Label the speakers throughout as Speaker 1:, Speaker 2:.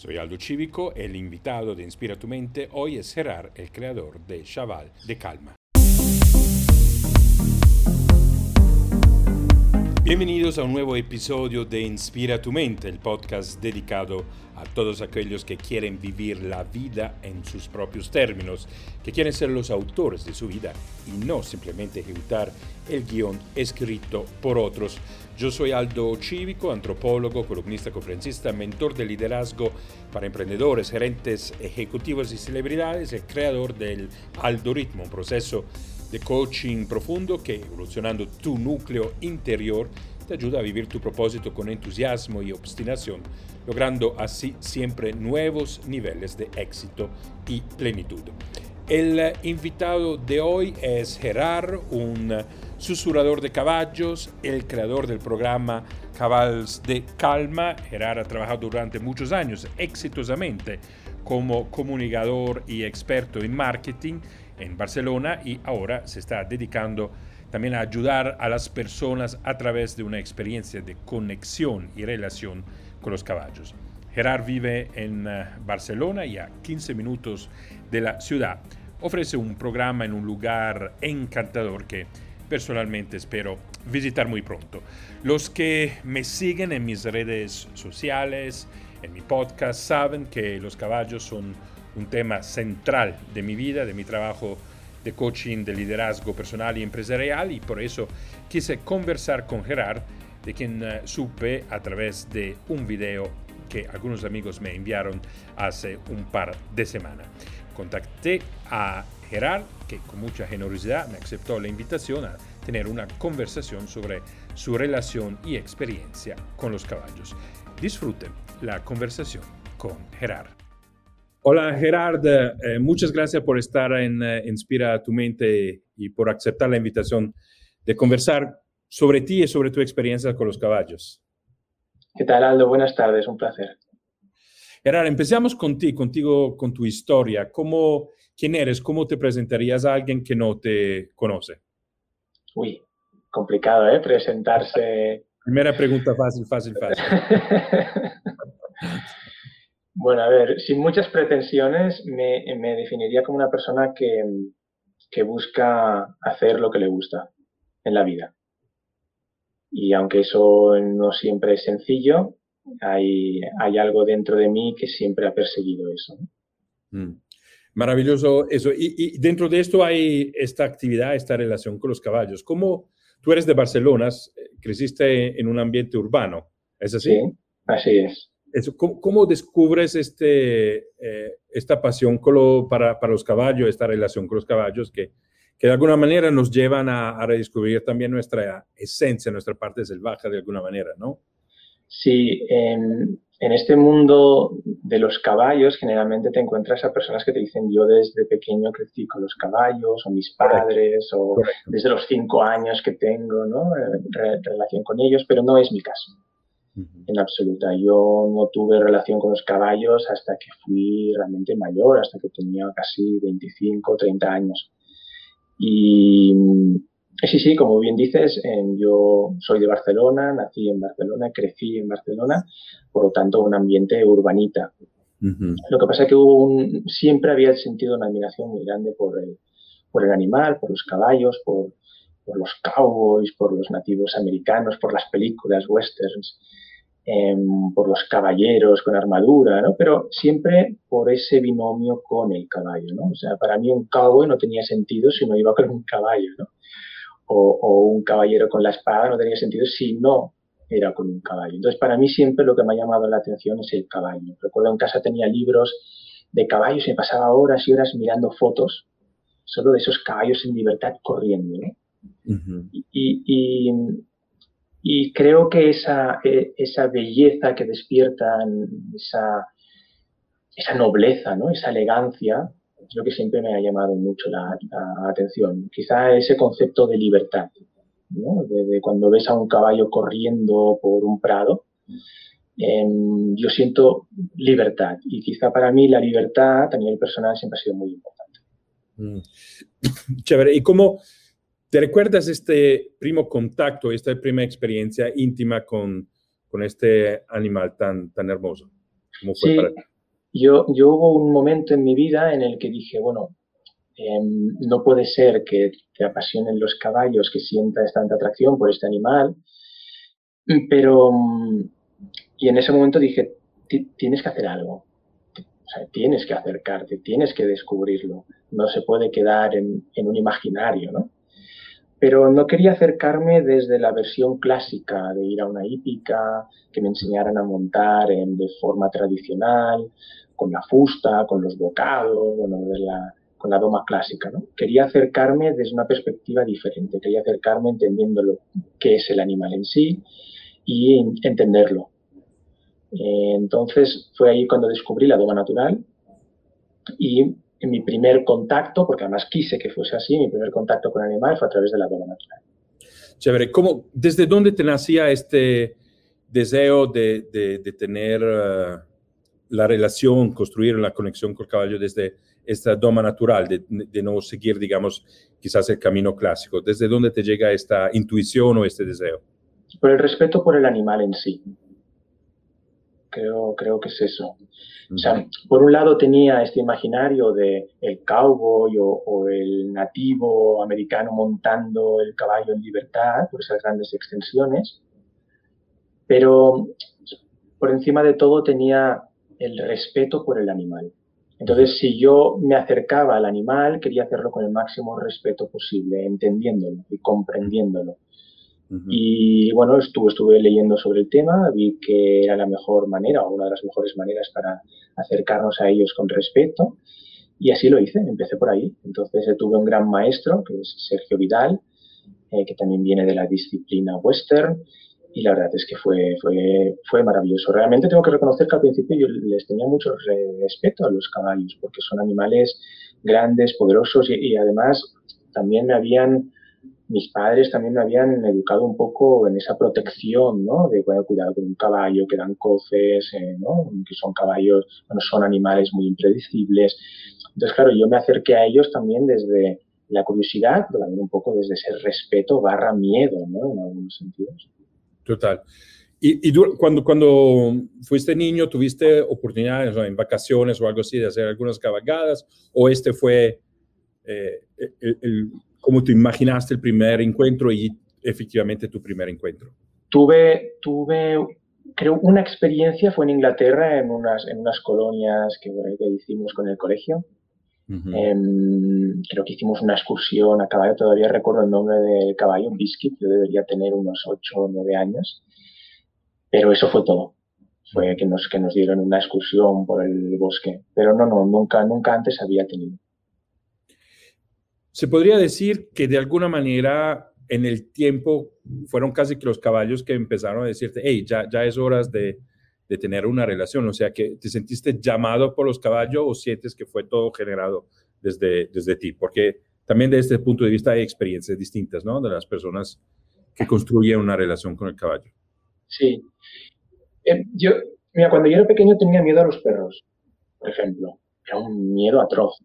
Speaker 1: Soy Aldo Cívico, el invitado de Inspira tu mente hoy es Gerard, el creador de Chaval de Calma. Bienvenidos a un nuevo episodio de Inspira tu mente, el podcast dedicado a todos aquellos que quieren vivir la vida en sus propios términos, que quieren ser los autores de su vida y no simplemente ejecutar el guion escrito por otros. Yo soy Aldo Cívico, antropólogo, columnista, conferencista, mentor de liderazgo para emprendedores, gerentes ejecutivos y celebridades, el creador del algoritmo, un proceso de coaching profundo que, evolucionando tu núcleo interior, te ayuda a vivir tu propósito con entusiasmo y obstinación, logrando así siempre nuevos niveles de éxito y plenitud. El invitado de hoy es Gerard, un susurrador de caballos, el creador del programa Cabals de Calma. Gerard ha trabajado durante muchos años exitosamente como comunicador y experto en marketing en Barcelona y ahora se está dedicando también a ayudar a las personas a través de una experiencia de conexión y relación con los caballos. Gerard vive en eh, Barcelona y a 15 minutos de la ciudad. Ofrece un programa en un lugar encantador que personalmente espero visitar muy pronto. Los que me siguen en mis redes sociales, en mi podcast, saben que los caballos son un tema central de mi vida, de mi trabajo de coaching, de liderazgo personal y empresarial y por eso quise conversar con Gerard, de quien eh, supe a través de un video que algunos amigos me enviaron hace un par de semanas. Contacté a Gerard, que con mucha generosidad me aceptó la invitación a tener una conversación sobre su relación y experiencia con los caballos. Disfruten la conversación con Gerard. Hola Gerard, eh, muchas gracias por estar en eh, Inspira tu mente y por aceptar la invitación de conversar sobre ti y sobre tu experiencia con los caballos.
Speaker 2: ¿Qué tal Aldo? Buenas tardes, un placer.
Speaker 1: Gerard, empezamos contigo, contigo con tu historia. ¿Cómo, ¿Quién eres? ¿Cómo te presentarías a alguien que no te conoce?
Speaker 2: Uy, complicado, ¿eh? Presentarse.
Speaker 1: Primera pregunta fácil, fácil, fácil.
Speaker 2: bueno, a ver, sin muchas pretensiones, me, definiría como una persona que, que, busca hacer lo que le gusta en la vida. Y aunque eso no siempre es sencillo, hay, hay algo dentro de mí que siempre ha perseguido eso.
Speaker 1: Mm. Maravilloso eso. Y, dentro de esto hay esta actividad, esta relación con los caballos. ¿Cómo tú eres de Barcelona, creciste en un ambiente urbano? ¿Es así?
Speaker 2: Sí, así es.
Speaker 1: Eso, ¿cómo, descubres este, eh, esta pasión para, para, los caballos, esta relación con los caballos que, que de alguna manera nos llevan a, a, redescubrir también nuestra esencia, nuestra parte salvaje de alguna manera, ¿no?
Speaker 2: Sí, en, en este mundo de los caballos generalmente te encuentras a personas que te dicen yo desde pequeño crecí con los caballos o mis padres o desde los cinco años que tengo ¿no? Eh, relación con ellos, pero no es mi caso en absoluta. Yo no tuve relación con los caballos hasta que fui realmente mayor, hasta que tenía casi 25 o 30 años. Y Sí, sí, como bien dices, yo soy de Barcelona, nací en Barcelona, crecí en Barcelona, por lo tanto un ambiente urbanita. Lo que pasa es que siempre había sentido una admiración muy grande por el, por el animal, por los caballos, por, por los cowboys, por los nativos americanos, por las películas westerns, em, por los caballeros con armadura, ¿no? Pero siempre por ese binomio con el caballo, ¿no? O sea, para mí un cowboy no tenía sentido si no iba con un caballo, ¿no? o, un caballero con la espada no tenía sentido si no era con un caballo. Entonces, para mí siempre lo que me ha llamado la atención es el caballo. Recuerdo en casa tenía libros de caballos y me pasaba horas y horas mirando fotos solo de esos caballos en libertad corriendo. y, y, creo que esa, e, esa belleza que despiertan, esa, esa nobleza, ¿no? esa elegancia, es lo que siempre me ha llamado mucho la, atención. Quizá ese concepto de libertad, ¿no? de, cuando ves a un caballo corriendo por un prado, em, yo siento libertad y quizá para mí la libertad a nivel personal siempre ha sido muy importante.
Speaker 1: Mm. Chévere. ¿Y cómo te recuerdas este primo contacto, esta primera experiencia íntima con, con este animal tan, tan hermoso?
Speaker 2: sí, Yo, yo hubo un momento en mi vida en el que dije, bueno, em, no puede ser que te apasionen los caballos, que sientas tanta atracción por este animal, pero, y en ese momento dije, tienes que hacer algo, o sea, tienes que acercarte, tienes que descubrirlo, no se puede quedar en, en un imaginario, ¿no? Pero no quería acercarme desde la versión clásica de ir a una hípica, que me enseñaran a montar en, de forma tradicional, con la fusta, con los bocados, con la doma clásica. Quería acercarme desde una perspectiva diferente, quería acercarme entendiendo lo, qué es el animal en sí y entenderlo. Entonces fue ahí cuando descubrí la doma natural y en mi primer contacto, porque además quise que fuese así, mi primer contacto con el animal fue a través de la doma natural.
Speaker 1: Chévere. ¿Cómo, ¿Desde dónde te nacía este deseo de, de, tener eh, la relación, construir la conexión con el caballo desde esta doma natural, de, de, no seguir, digamos, quizás el camino clásico? ¿Desde dónde te llega esta intuición o este deseo?
Speaker 2: Por el respeto por el animal en sí. Creo, creo que es eso. O sea, por un lado tenía este imaginario de el cowboy o, el nativo americano montando el caballo en libertad por esas grandes extensiones, pero por encima de todo tenía el respeto por el animal. Entonces, si yo me acercaba al animal, quería hacerlo con el máximo respeto posible, entendiéndolo y comprendiéndolo. Y bueno, estuve, estuve leyendo sobre el tema, vi que era la mejor manera o una de las mejores maneras para acercarnos a ellos con respeto y así lo hice, empecé por ahí. Entonces eh, tuve un gran maestro que es Sergio Vidal, eh, que también viene de la disciplina western y la verdad es que fue, fue, fue maravilloso. Realmente tengo que reconocer que al principio yo les tenía mucho respeto a los caballos porque son animales grandes, poderosos y, y además también me habían mis padres también me habían educado un poco en esa protección, ¿no? De bueno, cuidado con un caballo, que dan coces, eh, ¿no? Que son caballos, bueno, son animales muy impredecibles. Entonces, claro, yo me acerqué a ellos también desde la curiosidad, pero también un poco desde ese respeto barra miedo, ¿no? En algunos sentidos.
Speaker 1: Total. Y, y cuando, cuando fuiste niño, ¿tuviste oportunidades en vacaciones o algo así de hacer algunas cabalgadas? ¿O este fue eh, el cómo te imaginaste el primer encuentro y efectivamente tu primer encuentro?
Speaker 2: Tuve, tuve creo, una experiencia, fue en Inglaterra, en unas, en unas colonias que, hicimos con el colegio. Em, creo que hicimos una excursión a caballo, todavía recuerdo el nombre del caballo, Biscuit, yo debería tener unos 8 o 9 años, pero eso fue todo. Fue que nos, que nos dieron una excursión por el bosque, pero no, no, nunca, nunca antes había tenido
Speaker 1: se podría decir que de alguna manera en el tiempo fueron casi que los caballos que empezaron a decirte, hey, ya, ya es hora de, de tener una relación. O sea, que te sentiste llamado por los caballos o sientes que fue todo generado desde, desde ti. Porque también desde este punto de vista hay experiencias distintas, ¿no? De las personas que construyen una relación con el caballo.
Speaker 2: Sí. Eh, yo, mira, cuando yo era pequeño tenía miedo a los perros, por ejemplo. Era un miedo atroz.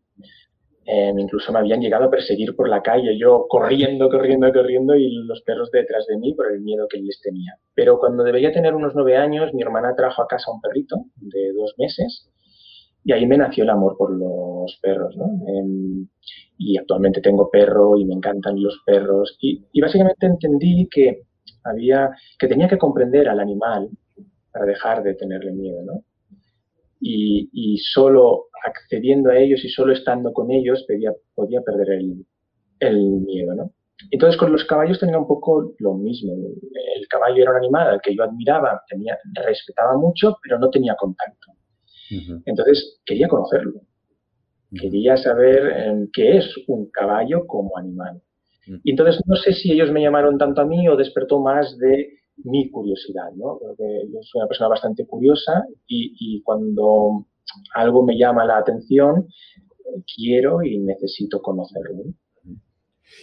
Speaker 2: Em, incluso me habían llegado a perseguir por la calle, yo corriendo, corriendo, corriendo y los perros detrás de mí por el miedo que les tenía. Pero cuando debería tener unos nueve años, mi hermana trajo a casa un perrito de dos meses y ahí me nació el amor por los perros. ¿no? Em, y actualmente tengo perro y me encantan los perros. Y, y básicamente entendí que, había, que tenía que comprender al animal para dejar de tenerle miedo. ¿no? Y, solo accediendo a ellos y solo estando con ellos podía, perder el, el, miedo, ¿no? Entonces con los caballos tenía un poco lo mismo. El caballo era un animal al que yo admiraba, tenía, respetaba mucho, pero no tenía contacto. Entonces quería conocerlo. Quería saber em, qué es un caballo como animal. Y entonces no sé si ellos me llamaron tanto a mí o despertó más de mi curiosidad, ¿no? Porque yo soy una persona bastante curiosa y, cuando algo me llama la atención, quiero y necesito conocerlo.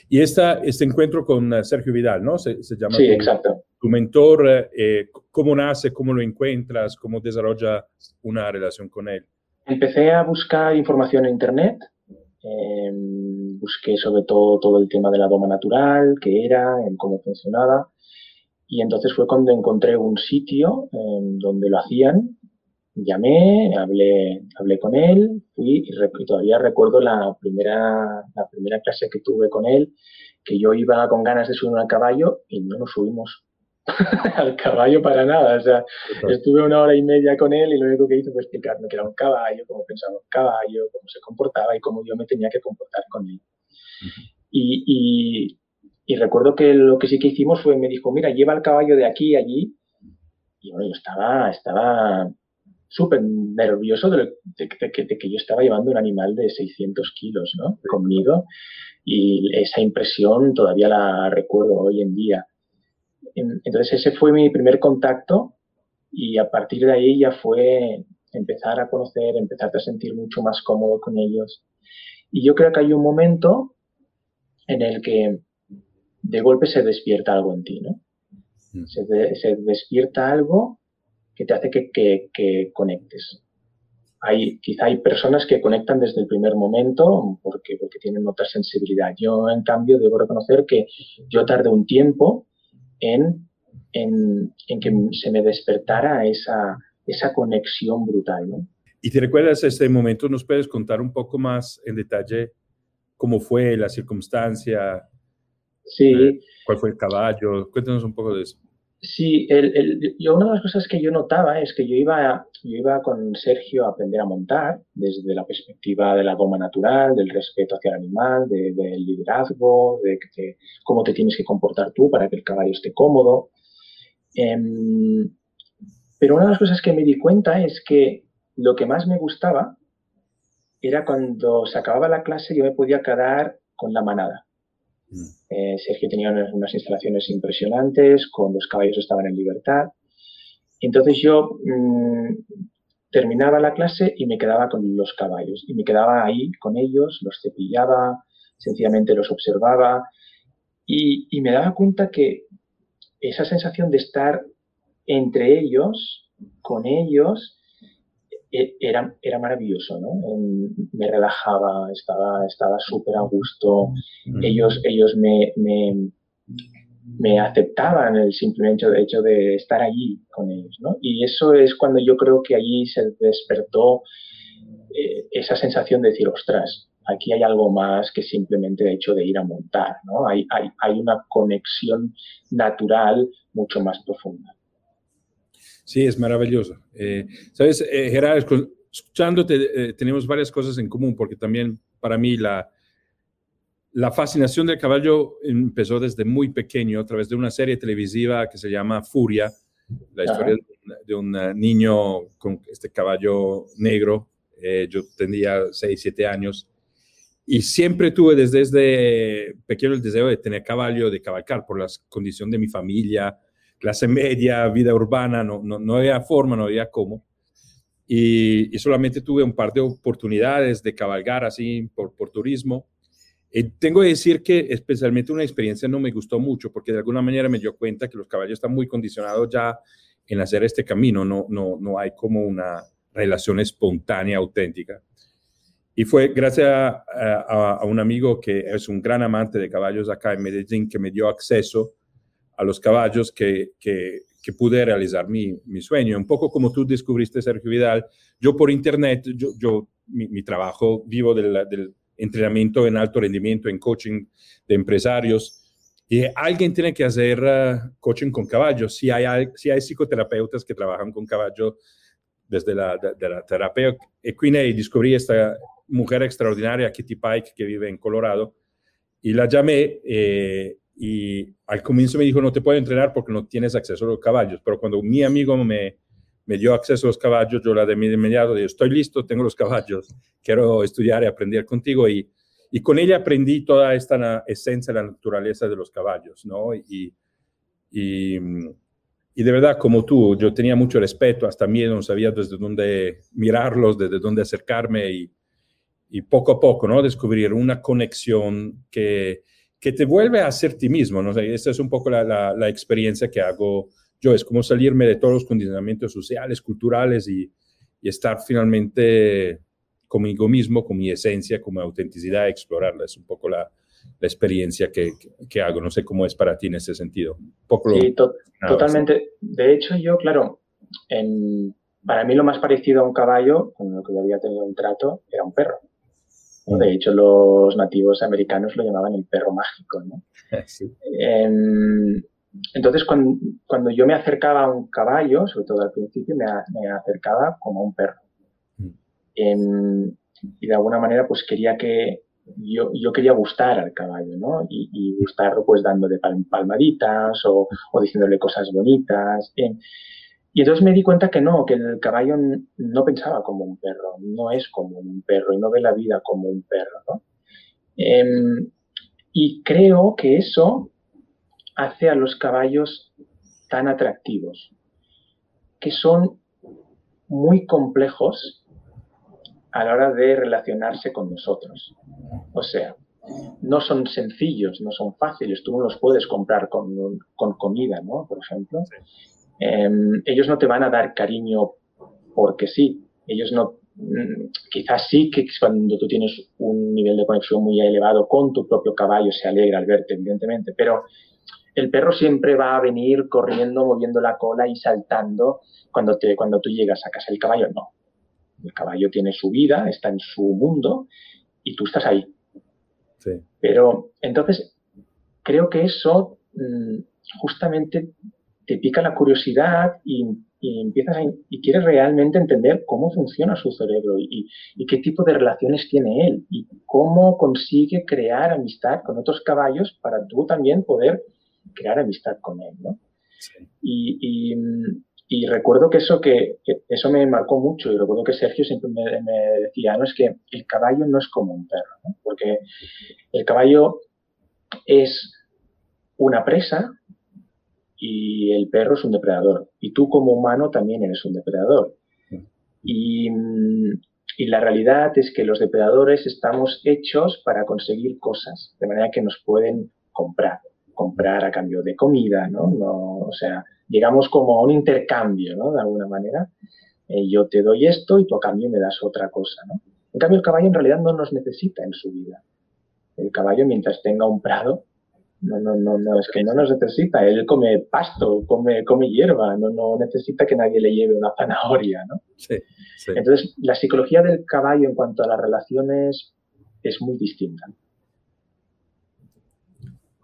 Speaker 1: Y esta, este encuentro con eh, Sergio Vidal, ¿no? Se, llama
Speaker 2: sí, tu, exacto.
Speaker 1: tu mentor. Eh, ¿Cómo nace? ¿Cómo lo encuentras? ¿Cómo desarrolla una relación con él?
Speaker 2: Empecé a buscar información en Internet. Em, busqué sobre todo todo el tema de la doma natural, qué era, en cómo funcionaba. Y entonces fue cuando encontré un sitio donde lo hacían. llamé, hablé, hablé con él, fui y, todavía recuerdo la primera, la primera clase que tuve con él, que yo iba con ganas de subir al caballo y no nos subimos al caballo para nada. O sea, estuve una hora y media con él y lo único que hizo fue explicarme que era un caballo, cómo pensaba un caballo, cómo se comportaba y cómo yo me tenía que comportar con él. y, y, recuerdo que lo que sí que hicimos fue, me dijo, mira, lleva el caballo de aquí a allí. Y bueno, yo estaba, estaba súper nervioso de, que yo estaba llevando un animal de 600 kilos ¿no? conmigo y esa impresión todavía la recuerdo hoy en día. Entonces ese fue mi primer contacto y a partir de ahí ya fue empezar a conocer, empezar a sentir mucho más cómodo con ellos. Y yo creo que hay un momento en el que de golpe se despierta algo en ti, ¿no? Mm. Se, se despierta algo que te hace que, que, conectes. Hay, quizá hay personas que conectan desde el primer momento porque, porque tienen otra sensibilidad. Yo, en cambio, debo reconocer que yo tardé un tiempo en, en, en que se me despertara esa, esa conexión brutal. ¿no?
Speaker 1: ¿Y te recuerdas este momento? ¿Nos puedes contar un poco más en detalle cómo fue la circunstancia?
Speaker 2: Sí.
Speaker 1: Eh, ¿Cuál fue el caballo? Cuéntanos un poco de eso.
Speaker 2: Sí, el, el, yo, una de las cosas que yo notaba es que yo iba, yo iba con Sergio a aprender a montar desde la perspectiva de la goma natural, del respeto hacia el animal, del liderazgo, de, cómo te tienes que comportar tú para que el caballo esté cómodo. Em, pero una de las cosas que me di cuenta es que lo que más me gustaba era cuando se acababa la clase yo me podía quedar con la manada. Mm. Eh, Sergio tenía unas, instalaciones impresionantes, con los caballos estaban en libertad. Entonces yo mm, terminaba la clase y me quedaba con los caballos. Y me quedaba ahí con ellos, los cepillaba, sencillamente los observaba. Y, me daba cuenta que esa sensación de estar entre ellos, con ellos, era, era maravilloso, ¿no? Me relajaba, estaba estaba súper a gusto. Mm. Ellos, ellos me, me, me aceptaban el simplemente hecho de estar allí con ellos, ¿no? Y eso es cuando yo creo que allí se despertó eh, esa sensación de decir, ostras, aquí hay algo más que simplemente el hecho de ir a montar, ¿no? Hay, hay, hay una conexión natural mucho más profunda.
Speaker 1: Sí, es maravilloso. Eh, Sabes, eh, Gerardo, escuchándote, eh, tenemos varias cosas en común, porque también para mí la, la fascinación del caballo empezó desde muy pequeño, a través de una serie televisiva que se llama Furia, la historia de, un niño con este caballo negro. yo tenía 6, 7 años. Y siempre tuve desde, desde pequeño el deseo de tener caballo, de cabalgar por la condición de mi familia, clase media, vida urbana, no, no, no había forma, no había cómo. Y, solamente tuve un par de oportunidades de cabalgar así por, por turismo. y tengo que decir que especialmente una experiencia no me gustó mucho porque de alguna manera me dio cuenta que los caballos están muy condicionados ya en hacer este camino, no, no, no hay como una relación espontánea, auténtica. Y fue gracias a, a, un amigo que es un gran amante de caballos acá en Medellín que me dio acceso a los caballos que, que, pude realizar mi, mi, sueño. Un poco como tú descubriste, Sergio Vidal, yo por internet, yo, yo mi, trabajo vivo del, entrenamiento en alto rendimiento, en coaching de empresarios, y alguien tiene que hacer uh, coaching con caballos. Si hay, si hay psicoterapeutas que trabajan con caballos desde la, de, la terapia y descubrí esta mujer extraordinaria, Kitty Pike, que vive en Colorado, y la llamé eh, y al comienzo me dijo, no te puedo entrenar porque no tienes acceso a los caballos, pero cuando mi amigo me, me dio acceso a los caballos, yo la de inmediato dije, estoy listo, tengo los caballos, quiero estudiar y aprender contigo. Y, y con ella aprendí toda esta esencia la naturaleza de los caballos, ¿no? Y, y, y, de verdad, como tú, yo tenía mucho respeto, hasta miedo, no sabía desde dónde mirarlos, desde dónde acercarme y, y poco a poco, ¿no? Descubrir una conexión que que te vuelve a ser ti mismo, ¿no? esta es un poco la, la, experiencia que hago yo, es como salirme de todos los condicionamientos sociales, culturales y, y estar finalmente conmigo mismo, con mi esencia, con mi autenticidad, explorarla. Es un poco la, la experiencia que, que, hago. No sé cómo es para ti en ese sentido.
Speaker 2: poco sí, totalmente. De hecho, yo, claro, en, para mí lo más parecido a un caballo, con lo que yo había tenido un trato, era un perro. De hecho, los nativos americanos lo llamaban el perro mágico. ¿no? Em, entonces, cuando, yo me acercaba a un caballo, sobre todo al principio, me, acercaba como a un perro. Mm. Em, y de alguna manera, pues quería que, yo, yo, quería gustar al caballo, ¿no? Y, gustarlo pues dándole palmaditas o, o diciéndole cosas bonitas. Em, y entonces me di cuenta que no, que el caballo no pensaba como un perro, no es como un perro y no ve la vida como un perro, ¿no? y creo que eso hace a los caballos tan atractivos, que son muy complejos a la hora de relacionarse con nosotros. O sea, no son sencillos, no son fáciles, tú no los puedes comprar con, comida, ¿no? Por ejemplo. Em, ellos no te van a dar cariño porque sí, ellos no, mm, quizás sí que cuando tú tienes un nivel de conexión muy elevado con tu propio caballo se alegra al verte, evidentemente, pero el perro siempre va a venir corriendo, moviendo la cola y saltando cuando, te, cuando tú llegas a casa. El caballo no. El caballo tiene su vida, está en su mundo y tú estás ahí. Pero entonces, creo que eso mm, justamente te pica la curiosidad y, empiezas y quieres realmente entender cómo funciona su cerebro y, y, qué tipo de relaciones tiene él y cómo consigue crear amistad con otros caballos para tú también poder crear amistad con él, ¿no? Y, y, recuerdo que eso, que, eso me marcó mucho y recuerdo que Sergio siempre me, decía, no, es que el caballo no es como un perro, ¿no? porque el caballo es una presa y el perro es un depredador. Y tú como humano también eres un depredador. Y, y, la realidad es que los depredadores estamos hechos para conseguir cosas, de manera que nos pueden comprar comprar a cambio de comida, ¿no? o sea, llegamos como a un intercambio, ¿no? De alguna manera. Eh, yo te doy esto y tú a cambio me das otra cosa, ¿no? En cambio, el caballo en realidad no nos necesita en su vida. El caballo, mientras tenga un prado, no, no, no, no, es que no nos necesita. Él come pasto, come, come hierba, no, no necesita que nadie le lleve una zanahoria, ¿no? Sí, sí. Entonces, la psicología del caballo en cuanto a las relaciones es muy distinta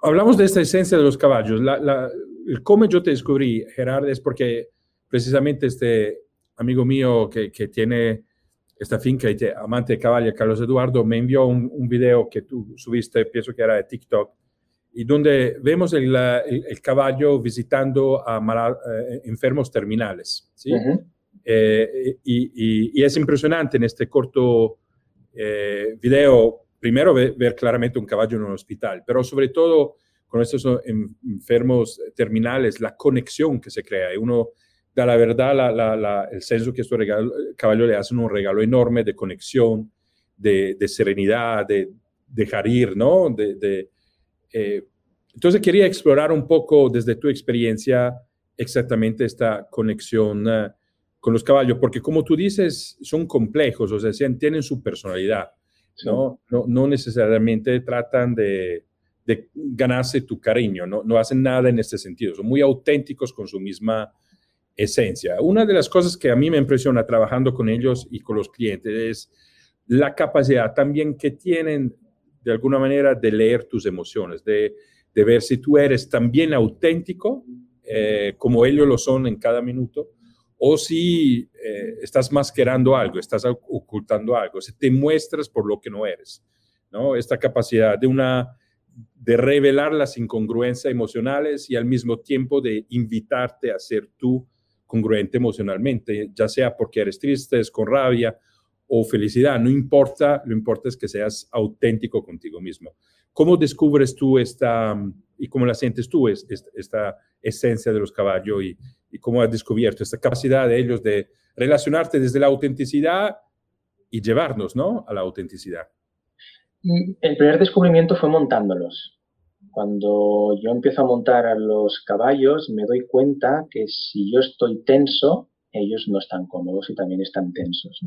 Speaker 1: hablamos de esta esencia de los caballos. el cómo yo te descubrí, Gerard, es porque precisamente este amigo mío que, tiene esta finca y amante de caballos, Carlos Eduardo, me envió un, video que tú subiste, pienso que era de TikTok, y donde vemos el, caballo visitando a eh, enfermos terminales. ¿sí? Eh, y, es impresionante en este corto eh, video primero ver, claramente un caballo en un hospital, pero sobre todo con estos enfermos terminales, la conexión que se crea. Y uno da la verdad, el senso que este caballo le hace un regalo enorme de conexión, de, serenidad, de dejar ir, ¿no? De, eh, entonces quería explorar un poco desde tu experiencia exactamente esta conexión eh, con los caballos, porque como tú dices, son complejos, o sea, tienen su personalidad. ¿no? No, necesariamente tratan de, ganarse tu cariño, ¿no? no hacen nada en este sentido, son muy auténticos con su misma esencia. Una de las cosas que a mí me impresiona trabajando con ellos y con los clientes es la capacidad también que tienen de alguna manera de leer tus emociones, de, ver si tú eres también auténtico eh, como ellos lo son en cada minuto o si eh, estás masquerando algo, estás ocultando algo, si te muestras por lo que no eres, ¿no? Esta capacidad de una de revelar las incongruencias emocionales y al mismo tiempo de invitarte a ser tú congruente emocionalmente, ya sea porque eres triste, es con rabia o felicidad, no importa, lo importante es que seas auténtico contigo mismo. ¿Cómo descubres tú esta, y cómo la sientes tú, esta esencia de los caballos y, cómo has descubierto esta capacidad de ellos de relacionarte desde la autenticidad y llevarnos ¿no? a la autenticidad.
Speaker 2: El primer descubrimiento fue montándolos. Cuando yo empiezo a montar a los caballos, me doy cuenta que si yo estoy tenso, ellos no están cómodos y también están tensos.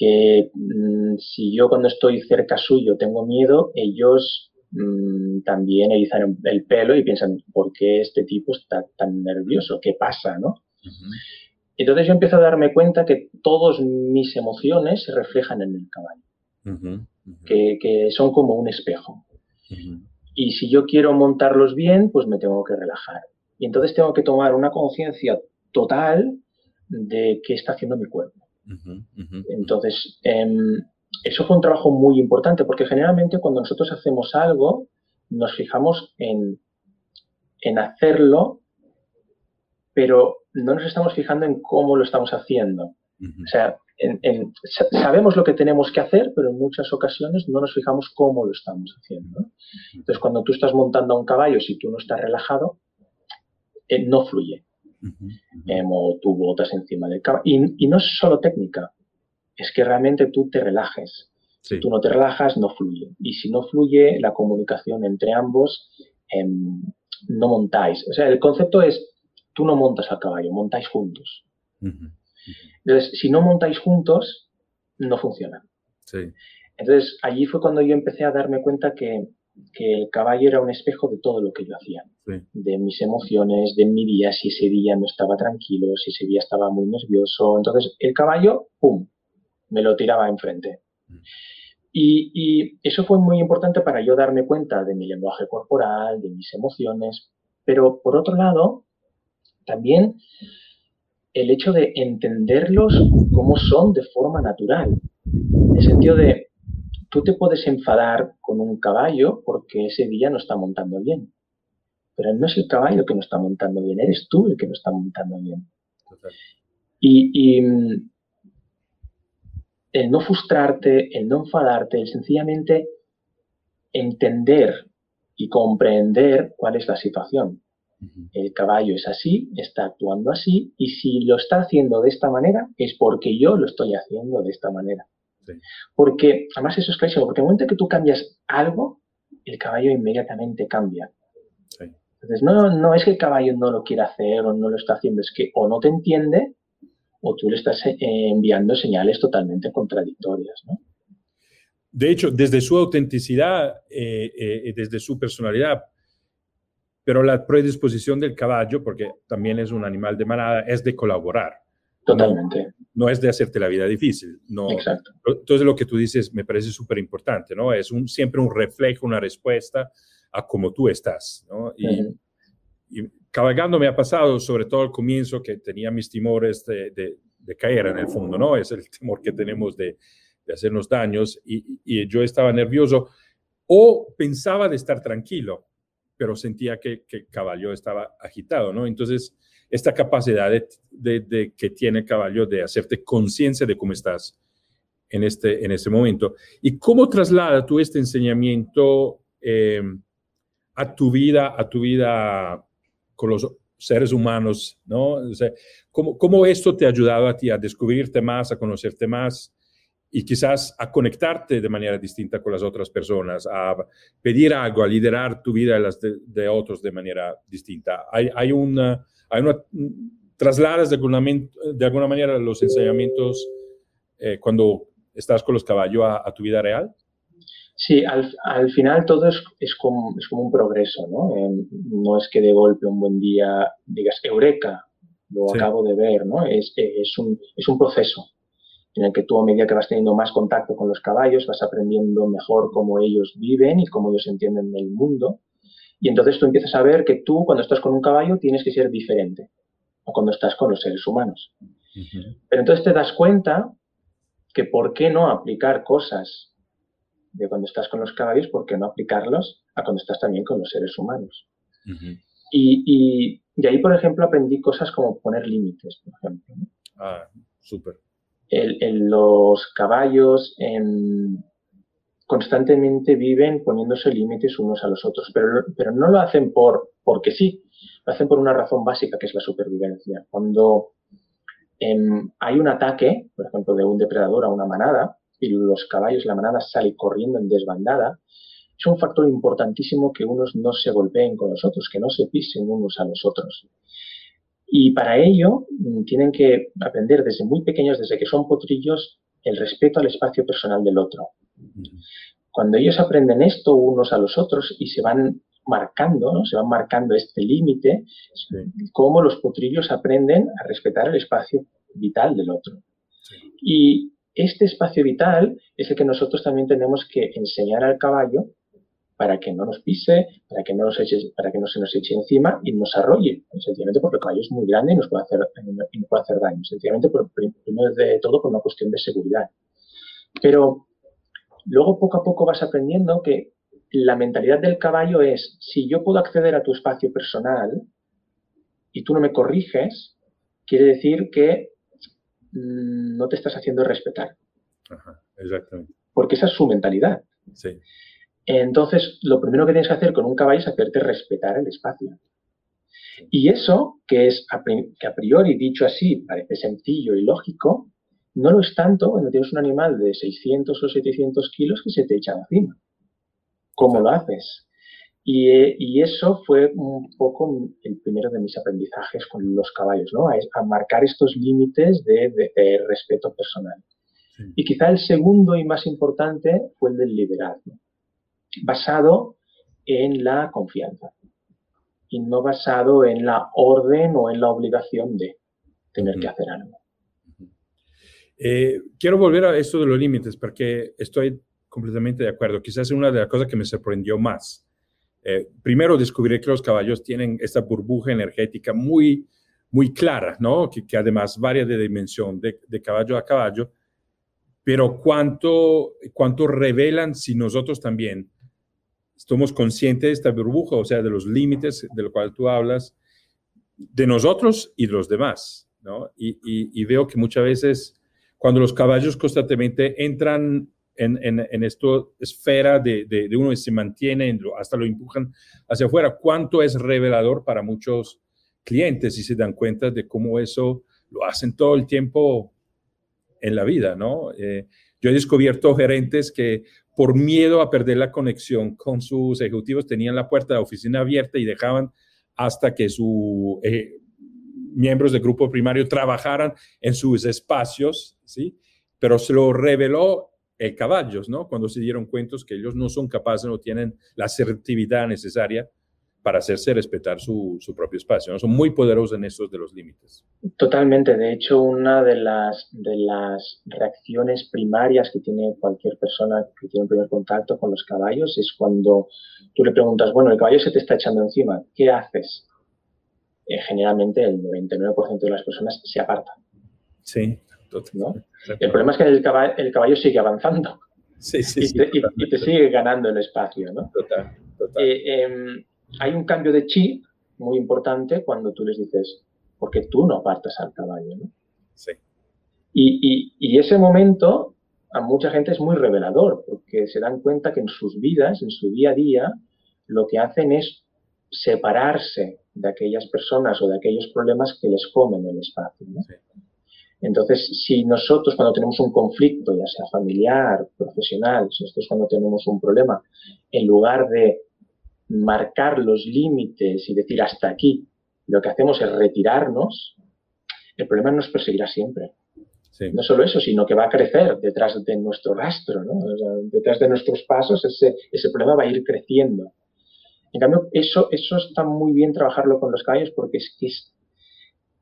Speaker 2: Que mm, si yo cuando estoy cerca suyo tengo miedo, ellos Mm, también erizan el pelo y piensan, ¿por qué este tipo está tan nervioso? ¿Qué pasa? ¿no? Entonces yo empiezo a darme cuenta que todas mis emociones se reflejan en el caballo, Que, son como un espejo. Y si yo quiero montarlos bien, pues me tengo que relajar. Y entonces tengo que tomar una conciencia total de qué está haciendo mi cuerpo. Entonces, em, eso fue un trabajo muy importante porque generalmente cuando nosotros hacemos algo, nos fijamos en, en hacerlo, pero no nos estamos fijando en cómo lo estamos haciendo. O sea, sabemos lo que tenemos que hacer, pero en muchas ocasiones no nos fijamos cómo lo estamos haciendo. Entonces, cuando tú estás montando a un caballo, si tú no estás relajado, eh, no fluye. Em, o tú botas encima del caballo. Y, no es solo técnica, es que realmente tú te relajes. Si tú no te relajas, no fluye. Y si no fluye, la comunicación entre ambos em, no montáis. O sea, el concepto es, tú no montas al caballo, montáis juntos. Entonces, si no montáis juntos, no funciona. Entonces, allí fue cuando yo empecé a darme cuenta que, el caballo era un espejo de todo lo que yo hacía. De mis emociones, de mi día, si ese día no estaba tranquilo, si ese día estaba muy nervioso. Entonces, el caballo, ¡pum!, me lo tiraba enfrente. Mm. Y, y, eso fue muy importante para yo darme cuenta de mi lenguaje corporal, de mis emociones, pero por otro lado, también el hecho de entenderlos como son de forma natural. En el sentido de, tú te puedes enfadar con un caballo porque ese día no está montando bien. Pero no es el caballo que no está montando bien, eres tú el que no está montando bien. Y, y, el no frustrarte, el no enfadarte, el sencillamente entender y comprender cuál es la situación. El caballo es así, está actuando así, y si lo está haciendo de esta manera, es porque yo lo estoy haciendo de esta manera. Porque, además eso es clarísimo, porque en el momento que tú cambias algo, el caballo inmediatamente cambia. Entonces, no, no es que el caballo no lo quiera hacer o no lo está haciendo, es que o no te entiende o tú le estás eh, enviando señales totalmente contradictorias. ¿no?
Speaker 1: De hecho, desde su autenticidad, eh, eh, desde su personalidad, pero la predisposición del caballo, porque también es un animal de manada, es de colaborar.
Speaker 2: Totalmente.
Speaker 1: No, es de hacerte la vida difícil. No.
Speaker 2: Exacto.
Speaker 1: Entonces lo que tú dices me parece súper importante, ¿no? Es un, siempre un reflejo, una respuesta a cómo tú estás, ¿no? Y, y cabalgando me ha pasado, sobre todo al comienzo, que tenía mis temores de, de, caer en el fondo, ¿no? Es el temor que tenemos de, de hacernos daños y, y, yo estaba nervioso o pensaba de estar tranquilo, pero sentía que, que el caballo estaba agitado, ¿no? Entonces, esta capacidad de, que tiene el caballo de hacerte conciencia de cómo estás en este, en este momento. ¿Y cómo traslada tú este enseñamiento eh, a tu vida, a tu vida con los seres humanos, ¿no? O sea, ¿cómo, ¿cómo, esto te ha ayudado a ti a descubrirte más, a conocerte más y quizás a conectarte de manera distinta con las otras personas, a pedir algo, a liderar tu vida de las de, otros de manera distinta? Hay, hay una, hay una, trasladas de alguna, de alguna manera los enseñamientos eh, cuando estás con los caballos a tu vida real?
Speaker 2: Sí, al, al final todo es, es, como, es como un progreso, ¿no? no es que de golpe un buen día digas, eureka, lo acabo de ver, ¿no? Es, es, un, es un proceso en el que tú a medida que vas teniendo más contacto con los caballos vas aprendiendo mejor cómo ellos viven y cómo ellos entienden el mundo. Y entonces tú empiezas a ver que tú cuando estás con un caballo tienes que ser diferente a cuando estás con los seres humanos. Pero entonces te das cuenta que por qué no aplicar cosas de cuando estás con los caballos, ¿por qué no aplicarlos a cuando estás también con los seres humanos? y, y, de ahí, por ejemplo, aprendí cosas como poner límites, por ejemplo.
Speaker 1: Ah, súper.
Speaker 2: los caballos constantemente viven poniéndose límites unos a los otros, pero, pero no lo hacen por porque sí, lo hacen por una razón básica que es la supervivencia. Cuando em, hay un ataque, por ejemplo, de un depredador a una manada, y los caballos, la manada sale corriendo en desbandada, es un factor importantísimo que unos no se golpeen con los otros, que no se pisen unos a los otros. Y para ello mm, tienen que aprender desde muy pequeños, desde que son potrillos, el respeto al espacio personal del otro. Cuando ellos aprenden esto unos a los otros y se van marcando, se van marcando este límite, cómo los potrillos aprenden a respetar el espacio vital del otro. Y este espacio vital es el que nosotros también tenemos que enseñar al caballo para que no nos pise, para que no, nos eche, para que no se nos eche encima y nos arrolle, sencillamente porque el caballo es muy grande y nos puede hacer, daño, sencillamente primero de todo por una cuestión de seguridad. Pero luego poco a poco vas aprendiendo que la mentalidad del caballo es, si yo puedo acceder a tu espacio personal y tú no me corriges, quiere decir que no te estás haciendo respetar.
Speaker 1: Ajá, exactamente.
Speaker 2: Porque esa es su mentalidad.
Speaker 1: Sí.
Speaker 2: Entonces, lo primero que tienes que hacer con un caballo es hacerte respetar el espacio. Y eso, que es que a priori dicho así parece sencillo y lógico, no lo es tanto cuando tienes un animal de 600 o 700 kilos que se te echa encima. ¿Cómo lo haces? Y, eso fue un poco el primero de mis aprendizajes con los caballos, ¿no? A, marcar estos límites de, respeto personal. Y quizá el segundo y más importante fue el del liderazgo basado en la confianza y no basado en la orden o en la obligación de tener que hacer algo.
Speaker 1: Eh, quiero volver a esto de los límites porque estoy completamente de acuerdo. Quizás es una de las cosas que me sorprendió más. Eh, primero descubrí que los caballos tienen esta burbuja energética muy, muy clara, ¿no? Que, además varía de dimensión de, caballo a caballo, pero cuánto, cuánto revelan si nosotros también estamos conscientes de esta burbuja, o sea, de los límites de lo cual tú hablas, de nosotros y de los demás, ¿no? Y, veo que muchas veces cuando los caballos constantemente entran en, en, esta esfera de, de, uno y se mantiene, hasta lo empujan hacia afuera, cuánto es revelador para muchos clientes y se dan cuenta de cómo eso lo hacen todo el tiempo en la vida, ¿no? Eh, yo he descubierto gerentes que por miedo a perder la conexión con sus ejecutivos, tenían la puerta de la oficina abierta y dejaban hasta que sus eh, miembros del grupo primario trabajaran en sus espacios, ¿sí? Pero se lo reveló el caballos, ¿no? Cuando se dieron cuenta que ellos no son capaces, no tienen la asertividad necesaria para hacerse respetar su, propio espacio. ¿no? Son muy poderosos en esos de los límites.
Speaker 2: Totalmente. De hecho, una de las, de las reacciones primarias que tiene cualquier persona que tiene un primer contacto con los caballos es cuando tú le preguntas, bueno, el caballo se te está echando encima, ¿qué haces? Eh, generalmente el 99% de las personas se apartan.
Speaker 1: Sí,
Speaker 2: El problema es que el caballo, el caballo sigue avanzando.
Speaker 1: Sí, sí,
Speaker 2: y, te, y, te, sigue ganando el espacio, ¿no?
Speaker 1: Total, total.
Speaker 2: Eh, em, hay un cambio de chip muy importante cuando tú les dices, porque tú no apartas al caballo, ¿no?
Speaker 1: Sí.
Speaker 2: Y, y, ese momento a mucha gente es muy revelador, porque se dan cuenta que en sus vidas, en su día a día, lo que hacen es separarse de aquellas personas o de aquellos problemas que les comen el espacio. ¿no? Entonces, si nosotros cuando tenemos un conflicto, ya sea familiar, profesional, si nosotros cuando tenemos un problema, en lugar de marcar los límites y decir hasta aquí, lo que hacemos es retirarnos, el problema nos perseguirá siempre. No solo eso, sino que va a crecer detrás de nuestro rastro, ¿no? detrás de nuestros pasos, ese, ese problema va a ir creciendo. En cambio, eso, eso está muy bien trabajarlo con los caballos porque es que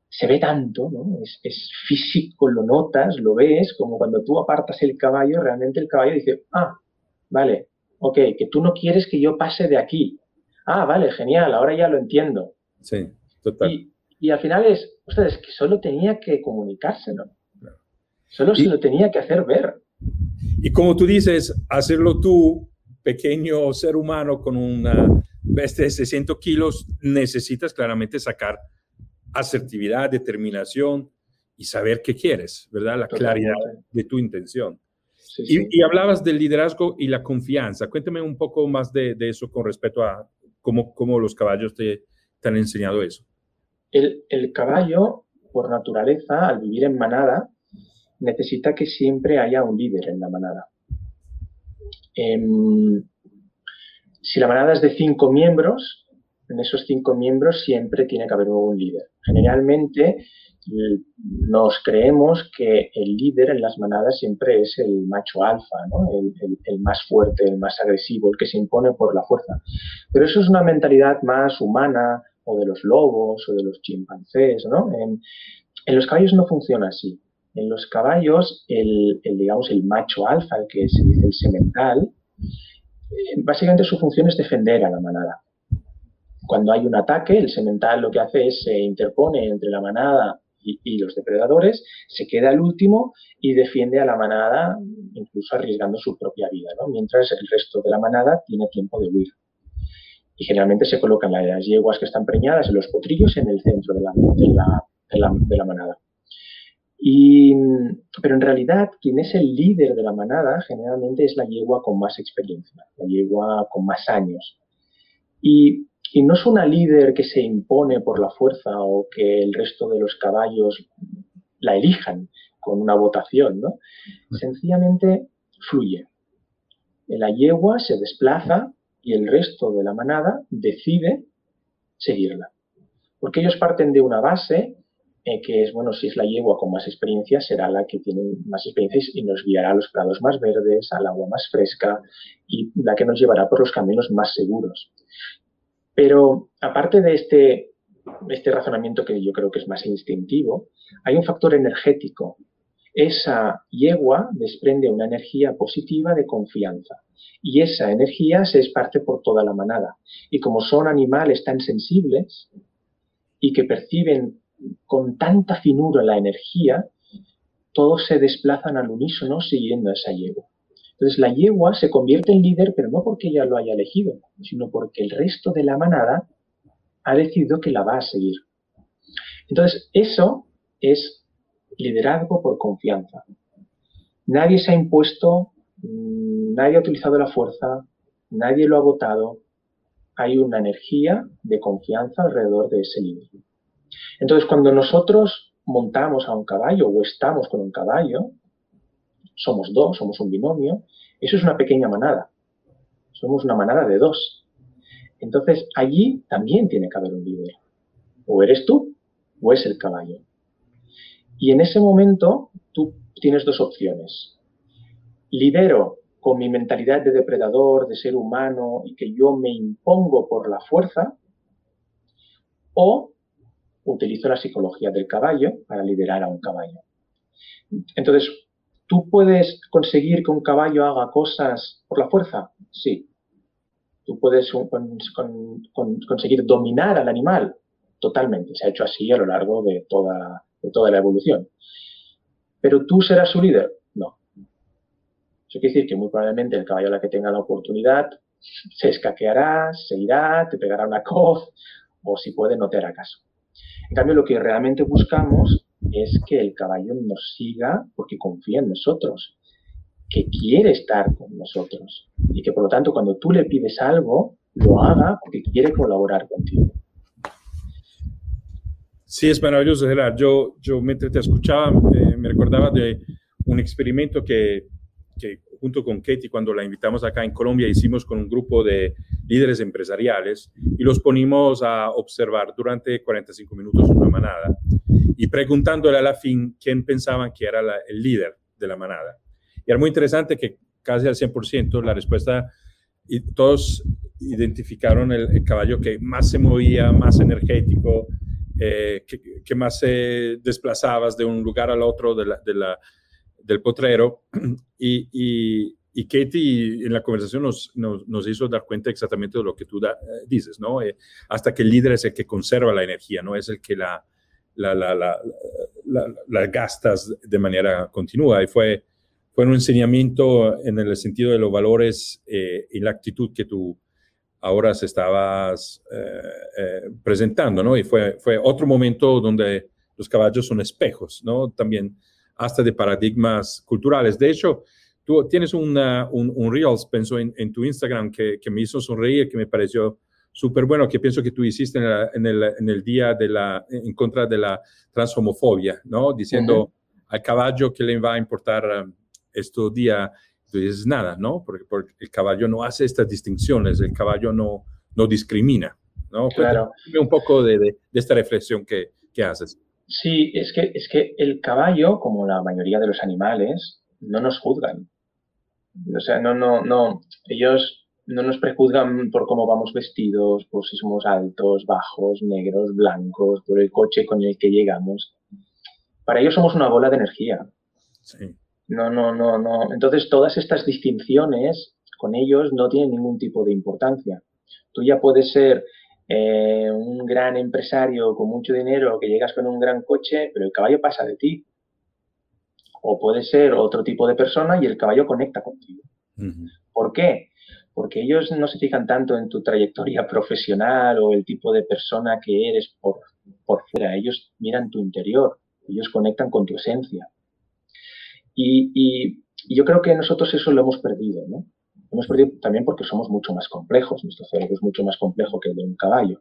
Speaker 2: se ve tanto, ¿no? Es, es, físico, lo notas, lo ves, como cuando tú apartas el caballo, realmente el caballo dice, ah, vale, ok, que tú no quieres que yo pase de aquí. Ah, vale, genial, ahora ya lo entiendo.
Speaker 1: Sí, total.
Speaker 2: Y, al final es, ustedes, que solo tenía que comunicárselo. Solo se lo tenía que hacer ver.
Speaker 1: Y como tú dices, hacerlo tú, pequeño ser humano con una bestia de 600 kilos, necesitas claramente sacar asertividad, determinación y saber qué quieres, ¿verdad? La claridad de tu intención. Y, hablabas del liderazgo y la confianza. Cuéntame un poco más de, eso con respecto a cómo, cómo los caballos te, han enseñado eso.
Speaker 2: El, el, caballo, por naturaleza, al vivir en manada, necesita que siempre haya un líder en la manada. Em, si la manada es de cinco miembros, en esos cinco miembros siempre tiene que haber un líder. Generalmente nos creemos que el líder en las manadas siempre es el macho alfa, el, más fuerte, el más agresivo, el que se impone por la fuerza. Pero eso es una mentalidad más humana o de los lobos o de los chimpancés. En, los caballos no funciona así. En los caballos, el, digamos, el macho alfa, el que se dice el semental, eh, básicamente su función es defender a la manada. Cuando hay un ataque, el semental lo que hace es se interpone entre la manada y, los depredadores, se queda el último y defiende a la manada, incluso arriesgando su propia vida, mientras el resto de la manada tiene tiempo de huir. Y generalmente se colocan las yeguas que están preñadas en los potrillos en el centro de la, de la, manada. Y, pero en realidad, quien es el líder de la manada generalmente es la yegua con más experiencia, la yegua con más años. Y y no es una líder que se impone por la fuerza o que el resto de los caballos la elijan con una votación, ¿no? Sencillamente fluye. La yegua se desplaza y el resto de la manada decide seguirla. Porque ellos parten de una base eh, que es, bueno, si es la yegua con más experiencia, será la que tiene más experiencia y nos guiará a los prados más verdes, al agua más fresca y la que nos llevará por los caminos más seguros. Pero aparte de este, este razonamiento que yo creo que es más instintivo, hay un factor energético. Esa yegua desprende una energía positiva de confianza y esa energía se esparce por toda la manada. Y como son animales tan sensibles y que perciben con tanta finura la energía, todos se desplazan al unísono siguiendo a esa yegua. Entonces la yegua se convierte en líder, pero no porque ella lo haya elegido, sino porque el resto de la manada ha decidido que la va a seguir. Entonces eso es liderazgo por confianza. Nadie se ha impuesto, mm, nadie ha utilizado la fuerza, nadie lo ha votado. Hay una energía de confianza alrededor de ese líder. Entonces, cuando nosotros montamos a un caballo o estamos con un caballo, somos dos, somos un binomio, eso es una pequeña manada. Somos una manada de dos. Entonces, allí también tiene que haber un líder. O eres tú o es el caballo. Y en ese momento tú tienes dos opciones. Lidero con mi mentalidad de depredador, de ser humano y que yo me impongo por la fuerza, o utilizo la psicología del caballo para liderar a un caballo. Entonces, ¿Tú puedes conseguir que un caballo haga cosas por la fuerza? Sí. ¿Tú puedes conseguir dominar al animal? Totalmente. Se ha hecho así a lo largo de toda, de toda la evolución. ¿Pero tú serás su líder? No. Eso quiere decir que muy probablemente el caballo a la que tenga la oportunidad se escaqueará, se irá, te pegará una coz o si puede no te hará caso. En cambio, lo que realmente buscamos es que el caballo nos siga porque confía en nosotros, que quiere estar con nosotros y que por lo tanto cuando tú le pides algo, lo haga porque quiere colaborar contigo.
Speaker 1: Sí, es maravilloso, Gerard. Yo, yo mientras te escuchaba, eh, me recordaba de un experimento que, que junto con Katie, cuando la invitamos acá en Colombia, hicimos con un grupo de líderes empresariales y los ponimos a observar durante 45 minutos una manada y preguntándole a la fin quién pensaban que era el líder de la manada. Y era muy interesante que casi al 100% la respuesta, y todos identificaron el, caballo que más se movía, más energético, eh, que, más se desplazaba de un lugar al otro de la, del potrero. Y, y, y, Katie en la conversación nos, nos, hizo dar cuenta exactamente de lo que tú eh, dices, ¿no? Eh, hasta que el líder es el que conserva la energía, no es el que la, la, la, la, gastas de manera continua. Y fue, fue un enseñamiento en el sentido de los valores eh, y la actitud que tú ahora se estabas eh, eh, presentando, ¿no? Y fue, fue otro momento donde los caballos son espejos, ¿no? También hasta de paradigmas culturales. De hecho, tú tienes un, un Reels, pienso en, en, tu Instagram, que, que me hizo sonreír, que me pareció súper bueno que pienso que tú hiciste en, el, en, el, día de la, en contra de la transhomofobia, ¿no? Diciendo al caballo que le va a importar um, estos días, dices nada, ¿no? Porque, porque, el caballo no hace estas distinciones, el caballo no, no discrimina. ¿no? Claro. un poco de, de, esta reflexión que, que, haces.
Speaker 2: Sí, es que, es que el caballo, como la mayoría de los animales, no nos juzgan. O sea, no, no, no, ellos no nos prejuzgan por cómo vamos vestidos, por si somos altos, bajos, negros, blancos, por el coche con el que llegamos. Para ellos somos una bola de energía. Sí. No, no, no, no. Entonces todas estas distinciones con ellos no tienen ningún tipo de importancia. Tú ya puedes ser eh, un gran empresario con mucho dinero que llegas con un gran coche, pero el caballo pasa de ti. O puede ser otro tipo de persona y el caballo conecta contigo. ¿Por qué? Porque ellos no se fijan tanto en tu trayectoria profesional o el tipo de persona que eres por, fuera. Ellos miran tu interior, ellos conectan con tu esencia. Y, y, yo creo que nosotros eso lo hemos perdido, ¿no? hemos perdido también porque somos mucho más complejos, nuestro cerebro es mucho más complejo que el de un caballo.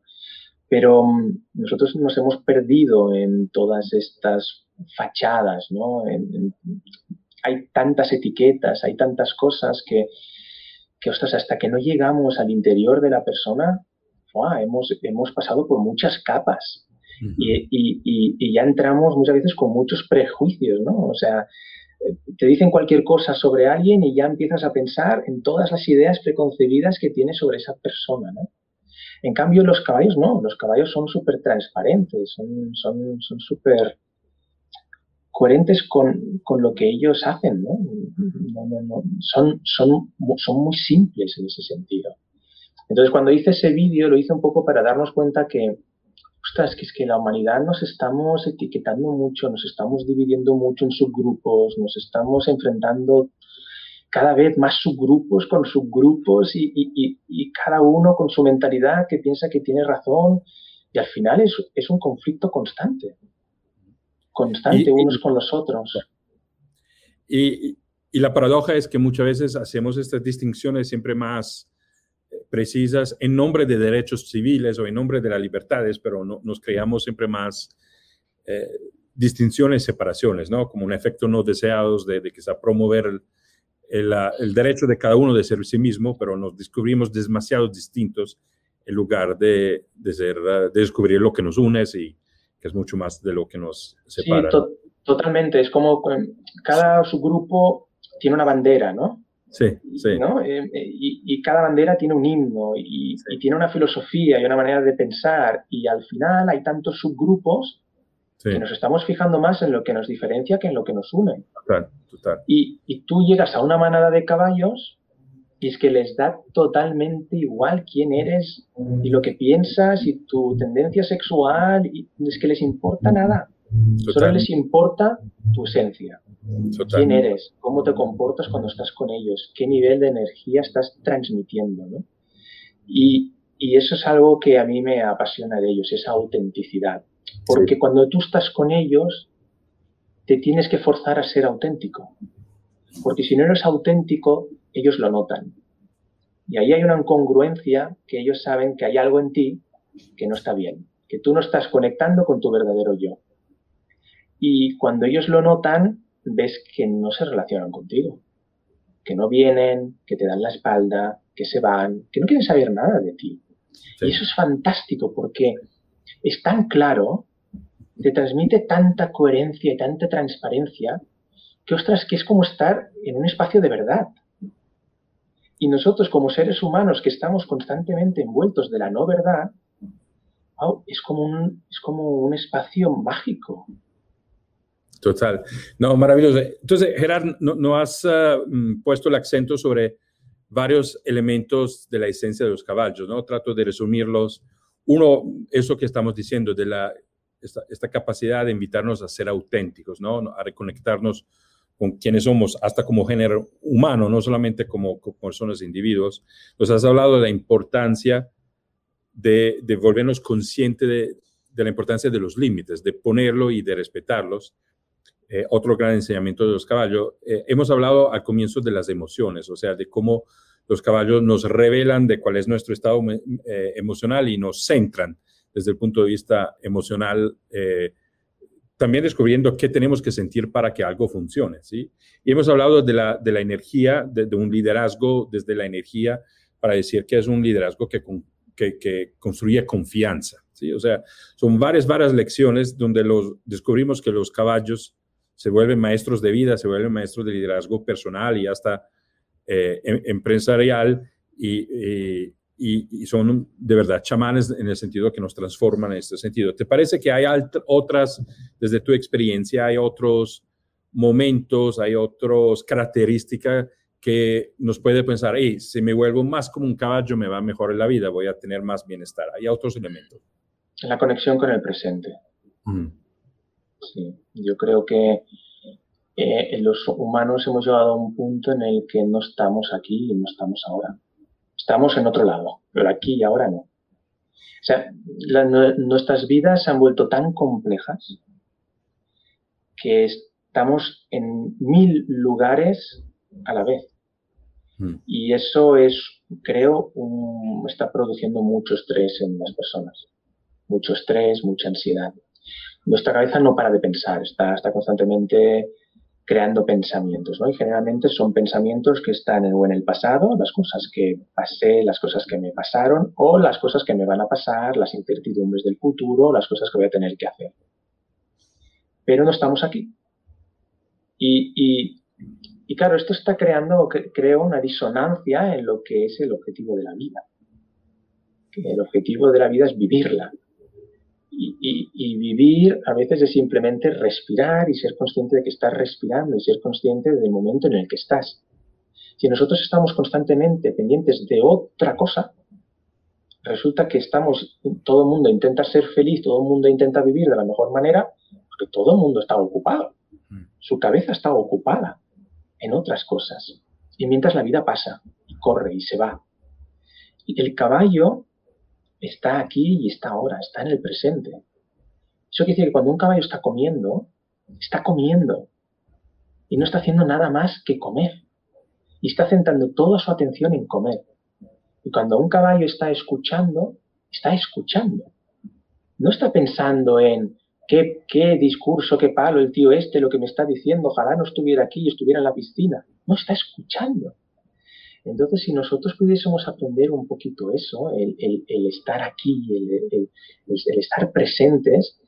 Speaker 2: Pero mm, nosotros nos hemos perdido en todas estas fachadas, ¿no? hay tantas etiquetas, hay tantas cosas que, que, ostras, hasta que no llegamos al interior de la persona, hemos, hemos pasado por muchas capas. y, y, y, ya entramos muchas veces con muchos prejuicios, ¿no? O sea, te dicen cualquier cosa sobre alguien y ya empiezas a pensar en todas las ideas preconcebidas que tienes sobre esa persona, ¿no? En cambio, los caballos no, los caballos son súper transparentes, son súper coherentes con, lo que ellos hacen, ¿no? Son, son, son muy simples en ese sentido. Entonces, cuando hice ese vídeo, lo hice un poco para darnos cuenta que, ostras, que es que la humanidad nos estamos etiquetando mucho, nos estamos dividiendo mucho en subgrupos, nos estamos enfrentando cada vez más subgrupos con subgrupos y, cada uno con su mentalidad que piensa que tiene razón y al final es, es un conflicto constante, constante unos con los otros.
Speaker 1: Y, y la paradoja es que muchas veces hacemos estas distinciones siempre más precisas en nombre de derechos civiles o en nombre de las libertades, pero no, nos creamos siempre más eh, distinciones, separaciones, ¿no? Como un efecto no deseado de, de quizá promover el, el, el, derecho de cada uno de ser sí mismo, pero nos descubrimos demasiado distintos en lugar de, de, ser, de descubrir lo que nos une y que es mucho más de lo que nos separa.
Speaker 2: Sí, totalmente. Es como cada subgrupo tiene una bandera, ¿no?
Speaker 1: Sí, sí.
Speaker 2: Eh, eh, y, cada bandera tiene un himno y, tiene una filosofía y una manera de pensar y al final hay tantos subgrupos que nos estamos fijando más en lo que nos diferencia que en lo que nos une.
Speaker 1: Total, total.
Speaker 2: Y, y tú llegas a una manada de caballos y es que les da totalmente igual quién eres y lo que piensas y tu tendencia sexual y es que les importa nada. Solo les importa tu esencia. ¿Quién eres? ¿Cómo te comportas cuando estás con ellos? ¿Qué nivel de energía estás transmitiendo? Y, eso es algo que a mí me apasiona de ellos, esa autenticidad. Porque cuando tú estás con ellos, te tienes que forzar a ser auténtico. Porque si no eres auténtico, ellos lo notan. Y ahí hay una incongruencia que ellos saben que hay algo en ti que no está bien, que tú no estás conectando con tu verdadero yo. Y cuando ellos lo notan, ves que no se relacionan contigo, que no vienen, que te dan la espalda, que se van, que no quieren saber nada de ti. Y eso es fantástico porque es tan claro, te transmite tanta coherencia y tanta transparencia, que ostras, que es como estar en un espacio de verdad. Y nosotros como seres humanos que estamos constantemente envueltos de la no verdad, es, como un, es como un espacio mágico,
Speaker 1: Total. No, maravilloso. Entonces, Gerard, no, has ah, mm, puesto el acento sobre varios elementos de la esencia de los caballos, ¿no? Trato de resumirlos. Uno, eso que estamos diciendo, de la, esta, capacidad de invitarnos a ser auténticos, ¿no? A reconectarnos con quienes somos, hasta como género humano, no solamente como, personas e individuos. Nos has hablado de la importancia de, de volvernos conscientes de, de la importancia de los límites, de ponerlo y de respetarlos eh, otro gran enseñamiento de los caballos. Eh, hemos hablado al comienzo de las emociones, o sea, de cómo los caballos nos revelan de cuál es nuestro estado eh, emocional y nos centran desde el punto de vista emocional, también descubriendo qué tenemos que sentir para que algo funcione, ¿sí? Y hemos hablado de la, de la energía, de, un liderazgo desde la energía, para decir que es un liderazgo que, que, construye confianza. ¿sí? O sea, son varias, varias lecciones donde los, descubrimos que los caballos se vuelven maestros de vida, se vuelven maestros de liderazgo personal y hasta eh, em, empresarial y, son de verdad chamanes en el sentido que nos transforman en este sentido. ¿Te parece que hay otras, desde tu experiencia, hay otros momentos, hay otras características que nos puede pensar, hey, si me vuelvo más como un caballo, me va mejor en la vida, voy a tener más bienestar. Hay otros elementos.
Speaker 2: La conexión con el presente. Sí, yo creo que eh, los humanos hemos llegado a un punto en el que no estamos aquí y no estamos ahora. Estamos en otro lado, pero aquí y ahora no. O sea, nuestras vidas se han vuelto tan complejas que estamos en mil lugares a la vez. Hmm. Y eso es, creo, está produciendo mucho estrés en las personas. Mucho estrés, mucha ansiedad. Nuestra cabeza no para de pensar, está, está constantemente creando pensamientos, ¿no? Y generalmente son pensamientos que están en, o en el pasado, las cosas que pasé, las cosas que me pasaron, o las cosas que me van a pasar, las incertidumbres del futuro, las cosas que voy a tener que hacer. Pero no estamos aquí. Y, y, claro, esto está creando, creo, una disonancia en lo que es el objetivo de la vida. Que el objetivo de la vida es vivirla, y, vivir a veces es simplemente respirar y ser consciente de que estás respirando y ser consciente del momento en el que estás. Si nosotros estamos constantemente pendientes de otra cosa, resulta que estamos, todo el mundo intenta ser feliz, todo el mundo intenta vivir de la mejor manera, porque todo el mundo está ocupado. Mm. Su cabeza está ocupada en otras cosas. Y mientras la vida pasa, y corre y se va. Y el caballo está aquí y está ahora, está en el presente. Eso quiere decir que cuando un caballo está comiendo, está comiendo y no está haciendo nada más que comer. Y está centrando toda su atención en comer. Y cuando un caballo está escuchando, está escuchando. No está pensando en qué, qué discurso, qué palo el tío este, lo que me está diciendo, ojalá no estuviera aquí y estuviera en la piscina. No está escuchando. Entonces, si nosotros pudiésemos aprender un poquito eso, el, estar aquí, el, estar presentes,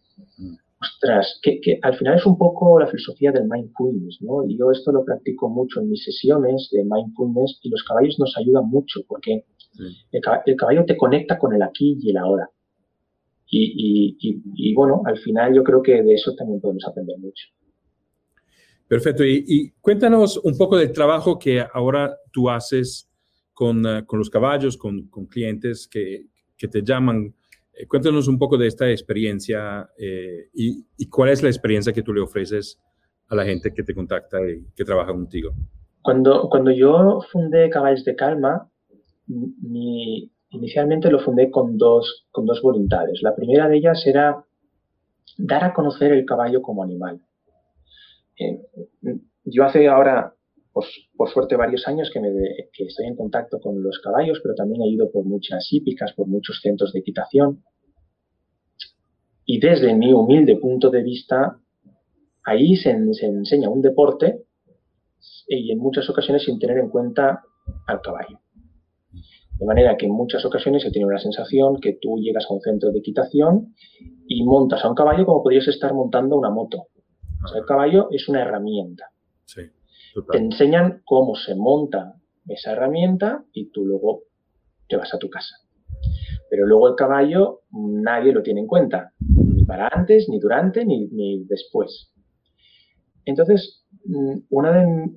Speaker 2: ostras, que, al final es un poco la filosofía del mindfulness, ¿no? Y yo esto lo practico mucho en mis sesiones de mindfulness y los caballos nos ayudan mucho porque el, caballo te conecta con el aquí y el ahora. y bueno, al final yo creo que de eso también podemos aprender mucho.
Speaker 1: Perfecto. Y, cuéntanos un poco del trabajo que ahora tú haces con, eh, con los caballos, con, con clientes que, que, te llaman. Eh, cuéntanos un poco de esta experiencia eh, y, y, cuál es la experiencia que tú le ofreces a la gente que te contacta y que trabaja contigo.
Speaker 2: Cuando, cuando yo fundé Caballos de Calma, inicialmente lo fundé con dos, con dos voluntades. La primera de ellas era dar a conocer el caballo como animal yo hace ahora, por suerte, varios años que, estoy en contacto con los caballos, pero también he ido por muchas hípicas, por muchos centros de equitación. Y desde mi humilde punto de vista, ahí se, enseña un deporte y en muchas ocasiones sin tener en cuenta al caballo. De manera que en muchas ocasiones se tiene una sensación que tú llegas a un centro de equitación y montas a un caballo como podrías estar montando una moto el caballo es una herramienta. Te enseñan cómo se monta esa herramienta y tú luego te vas a tu casa. Pero luego el caballo nadie lo tiene en cuenta, ni para antes, ni durante, ni, ni después. Entonces, mm, una de,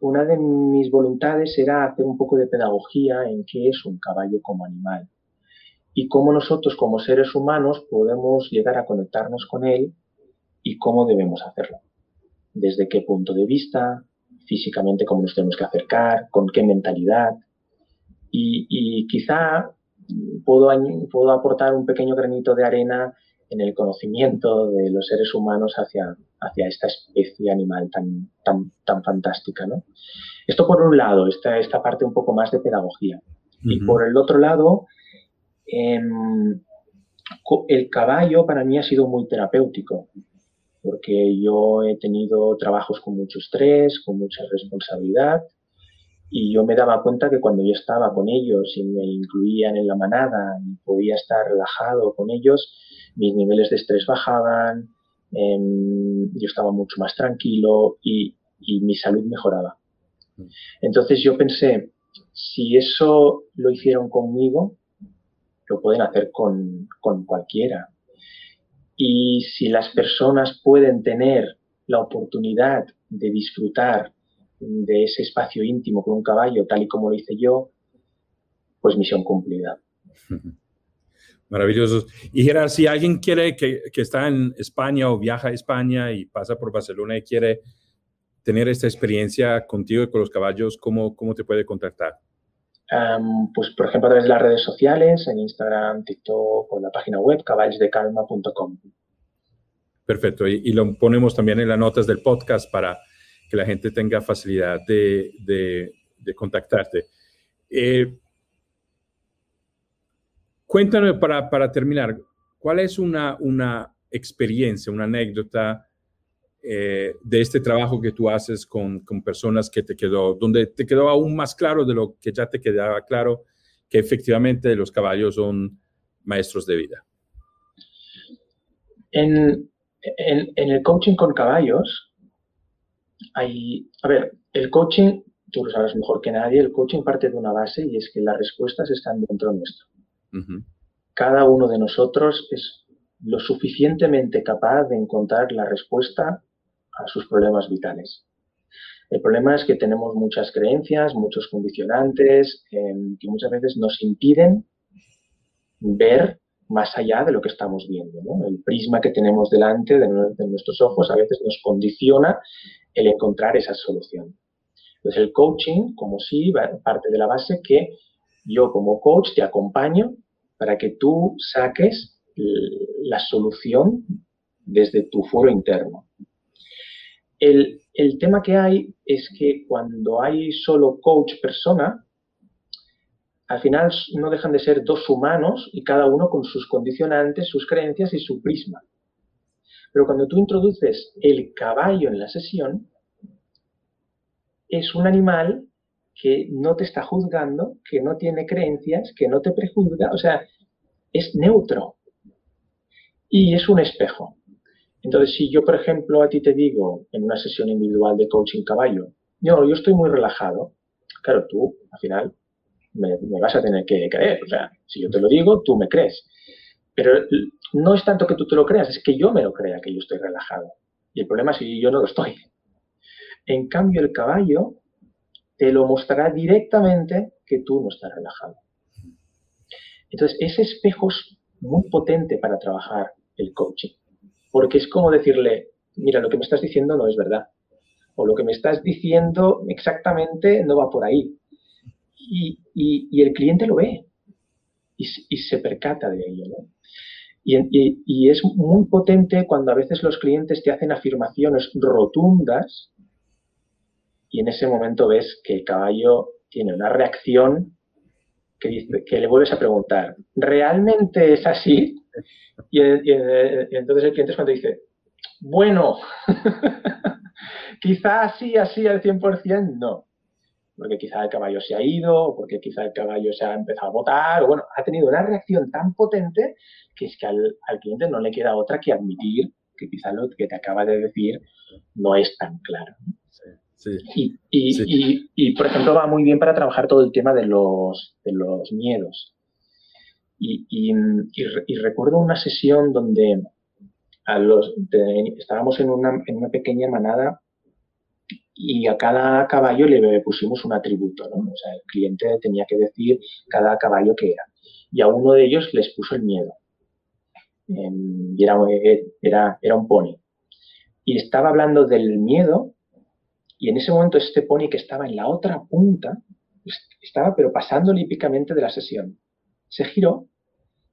Speaker 2: una de mis voluntades era hacer un poco de pedagogía en qué es un caballo como animal y cómo nosotros como seres humanos podemos llegar a conectarnos con él cómo debemos hacerlo. Desde qué punto de vista, físicamente cómo nos tenemos que acercar, con qué mentalidad. Y, quizá puedo, puedo aportar un pequeño granito de arena en el conocimiento de los seres humanos hacia, hacia esta especie animal tan, tan, tan fantástica. ¿no? Esto por un lado, esta, esta parte un poco más de pedagogía. Y por el otro lado, em, el caballo para mí ha sido muy terapéutico porque yo he tenido trabajos con mucho estrés, con mucha responsabilidad Y yo me daba cuenta que cuando yo estaba con ellos y me incluían en la manada y podía estar relajado con ellos, mis niveles de estrés bajaban, em, yo estaba mucho más tranquilo y, y mi salud mejoraba. Entonces yo pensé, si eso lo hicieron conmigo, lo pueden hacer con, con cualquiera. Y si las personas pueden tener la oportunidad de disfrutar de ese espacio íntimo con un caballo, tal y como lo hice yo, pues misión cumplida.
Speaker 1: Maravilloso. Y Gerard, si alguien quiere que, que, está en España o viaja a España y pasa por Barcelona y quiere tener esta experiencia contigo y con los caballos, ¿cómo, cómo te puede contactar?
Speaker 2: Pues, por ejemplo, a través de las redes sociales, en Instagram, TikTok o en la página web caballosdecalma.com.
Speaker 1: Perfecto. Y, lo ponemos también en las notas del podcast para que la gente tenga facilidad de, contactarte. Eh, cuéntanos para, terminar, ¿cuál es una experiencia, una anécdota eh, de este trabajo que tú haces con, con, personas que te quedó, donde te quedó aún más claro de lo que ya te quedaba claro, que efectivamente los caballos son maestros de vida?
Speaker 2: En, en, el coaching con caballos, hay, a ver, el coaching, tú lo sabes mejor que nadie, el coaching parte de una base y es que las respuestas están dentro nuestro. Cada uno de nosotros es lo suficientemente capaz de encontrar la respuesta a sus problemas vitales. El problema es que tenemos muchas creencias, muchos condicionantes em, que muchas veces nos impiden ver más allá de lo que estamos viendo. El prisma que tenemos delante de, nuestros ojos a veces nos condiciona el encontrar esa solución. Entonces el coaching, como sí, parte de la base que yo como coach te acompaño para que tú saques la solución desde tu foro interno. El, tema que hay es que cuando hay solo coach persona, al final no dejan de ser dos humanos y cada uno con sus condicionantes, sus creencias y su prisma. Pero cuando tú introduces el caballo en la sesión, es un animal que no te está juzgando, que no tiene creencias, que no te prejuzga, o sea, es neutro. Y es un espejo. Entonces, si yo, por ejemplo, a ti te digo en una sesión individual de coaching caballo, yo, yo estoy muy relajado, claro, tú al final me, vas a tener que creer. O sea, si yo te lo digo, tú me crees. Pero no es tanto que tú te lo creas, es que yo me lo crea que yo estoy relajado. Y el problema es que yo no lo estoy. En cambio, el caballo te lo mostrará directamente que tú no estás relajado. Entonces, ese espejo es muy potente para trabajar el coaching porque es como decirle, mira, lo que me estás diciendo no es verdad, o lo que me estás diciendo exactamente no va por ahí. Y, el cliente lo ve y, se percata de ello. Y, es muy potente cuando a veces los clientes te hacen afirmaciones rotundas y en ese momento ves que el caballo tiene una reacción que, que le vuelves a preguntar, ¿realmente es así? Y, entonces el cliente es cuando dice, bueno, quizá así, así al 100%, no. Porque quizá el caballo se ha ido, o porque quizá el caballo se ha empezado a botar, o bueno, ha tenido una reacción tan potente que es que al, cliente no le queda otra que admitir que quizá lo que te acaba de decir no es tan claro. Y, y, por ejemplo, va muy bien para trabajar todo el tema de los, de los miedos. Y, recuerdo una sesión donde estábamos en una, en una, pequeña manada y a cada caballo le pusimos un atributo, el cliente tenía que decir cada caballo que era. Y a uno de ellos les puso el miedo. Em, y era, era, era un pony. Y estaba hablando del miedo y en ese momento este pony que estaba en la otra punta, estaba pero pasando olímpicamente de la sesión. Se giró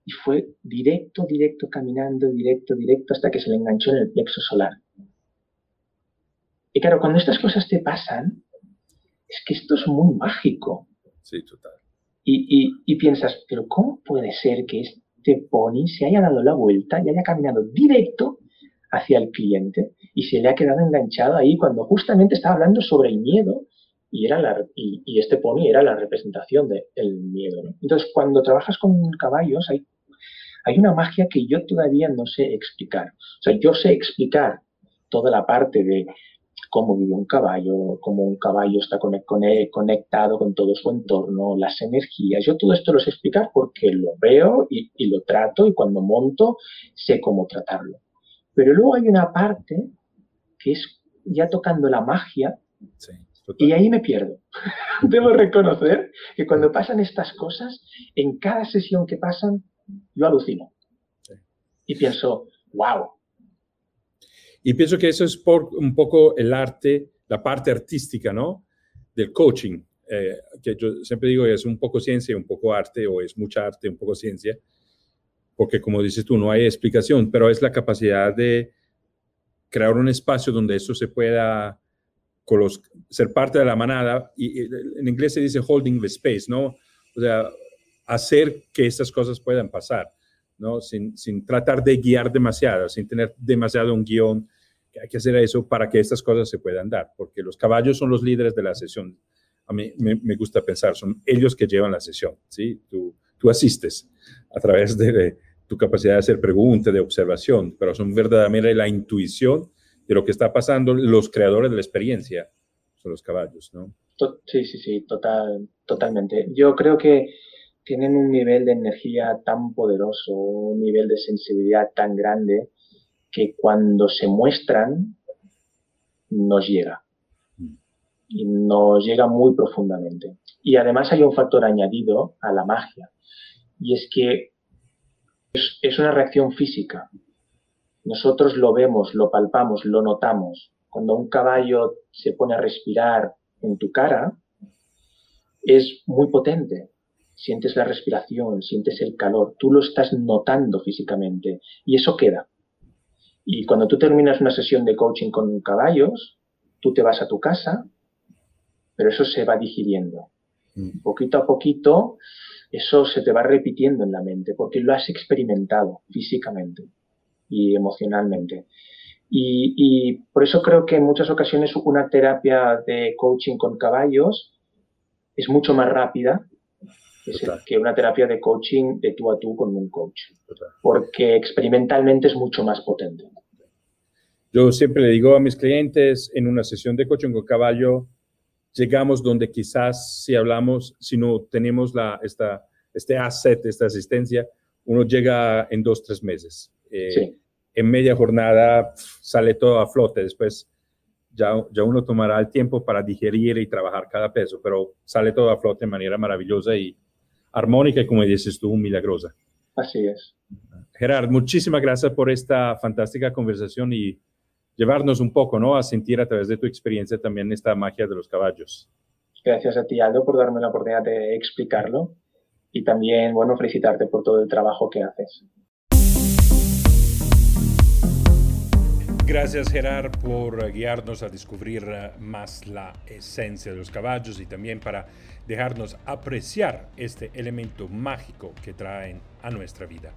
Speaker 2: y fue directo, directo, caminando, directo, directo, hasta que se le enganchó en el plexo solar. Y claro, cuando estas cosas te pasan, es que esto es muy mágico.
Speaker 1: Sí, total.
Speaker 2: Y, y, piensas, pero ¿cómo puede ser que este pony se haya dado la vuelta y haya caminado directo hacia el cliente y se le ha quedado enganchado ahí cuando justamente estaba hablando sobre el miedo y, era la, y, este pony era la representación del miedo. Entonces, cuando trabajas con caballos, hay, hay una magia que yo todavía no sé explicar. O sea, yo sé explicar toda la parte de cómo vive un caballo, cómo un caballo está conectado con todo su entorno, las energías. Yo todo esto lo sé explicar porque lo veo y, y lo trato y cuando monto sé cómo tratarlo. Pero luego hay una parte que es ya tocando la magia y ahí me pierdo. Debo reconocer que cuando pasan estas cosas, en cada sesión que pasan, yo alucino. Y pienso, wow.
Speaker 1: Y pienso que eso es por un poco el arte, la parte artística, ¿no? Del coaching, eh, que yo siempre digo es un poco ciencia, un poco arte, o es mucha arte, un poco ciencia, porque como dices tú, no hay explicación, pero es la capacidad de crear un espacio donde eso se pueda ser parte de la manada, y, en inglés se dice holding the space, ¿no? O sea, hacer que estas cosas puedan pasar, ¿no? Sin, sin tratar de guiar demasiado, sin tener demasiado un guion, hay que hacer eso para que estas cosas se puedan dar, porque los caballos son los líderes de la sesión. A mí me, me gusta pensar, son ellos que llevan la sesión, ¿sí? Tú, tú asistes a través de, tu capacidad de hacer preguntas, de observación, pero son verdaderamente la intuición de lo que está pasando, los creadores de la experiencia son los caballos, ¿no?
Speaker 2: Sí, sí, sí, total, totalmente. Yo creo que tienen un nivel de energía tan poderoso, un nivel de sensibilidad tan grande, que cuando se muestran, nos llega. Y nos llega muy profundamente. Y además hay un factor añadido a la magia, y es que es una reacción física. Nosotros lo vemos, lo palpamos, lo notamos. Cuando un caballo se pone a respirar en tu cara, es muy potente. Sientes la respiración, sientes el calor, tú lo estás notando físicamente y eso queda. Y cuando tú terminas una sesión de coaching con caballos, tú te vas a tu casa, pero eso se va digiriendo. Mm. Poquito a poquito, eso se te va repitiendo en la mente porque lo has experimentado físicamente y emocionalmente. Y, por eso creo que en muchas ocasiones una terapia de coaching con caballos es mucho más rápida que una terapia de coaching de tú a tú con un coach, porque experimentalmente es mucho más potente.
Speaker 1: Yo siempre le digo a mis clientes en una sesión de coaching con caballo, llegamos donde quizás si hablamos, si no tenemos la, esta, este asset, esta asistencia, uno llega en dos, tres meses. Eh, en media jornada sale todo a flote, después ya, ya uno tomará el tiempo para digerir y trabajar cada peso, pero sale todo a flote de manera maravillosa y armónica y como dices tú, milagrosa.
Speaker 2: Así es.
Speaker 1: Gerard, muchísimas gracias por esta fantástica conversación y llevarnos un poco, ¿no? A sentir a través de tu experiencia también esta magia de los caballos.
Speaker 2: Gracias a ti, Aldo, por darme la oportunidad de explicarlo y también, bueno, felicitarte por todo el trabajo que haces.
Speaker 1: Gracias Gerard por guiarnos a descubrir eh, más la esencia de los caballos y también para dejarnos apreciar este elemento mágico que traen a nuestra vida.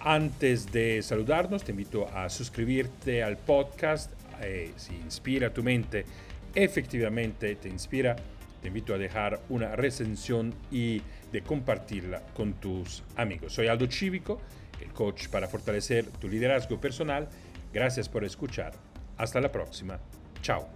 Speaker 1: Antes de saludarnos, te invito a suscribirte al podcast. Eh, si inspira tu mente, efectivamente te inspira, te invito a dejar una recensión y de compartirla con tus amigos. Soy Aldo Cívico, el coach para fortalecer tu liderazgo personal Gracias por escuchar. Hasta la próxima. Chao.